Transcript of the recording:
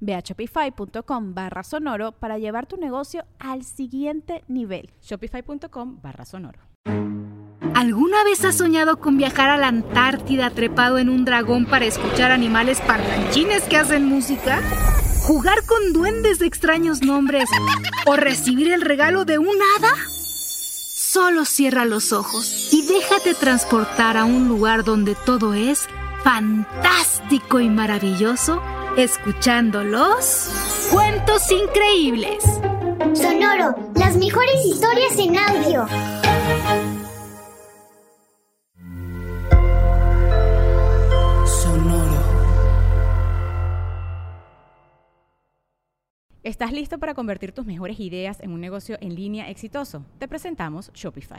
Ve a shopify.com barra sonoro para llevar tu negocio al siguiente nivel. Shopify.com barra sonoro. ¿Alguna vez has soñado con viajar a la Antártida trepado en un dragón para escuchar animales parlanchines que hacen música? ¿Jugar con duendes de extraños nombres? ¿O recibir el regalo de un hada? Solo cierra los ojos y déjate transportar a un lugar donde todo es fantástico y maravilloso escuchando los cuentos increíbles. Sonoro, las mejores historias en audio. Sonoro. ¿Estás listo para convertir tus mejores ideas en un negocio en línea exitoso? Te presentamos Shopify.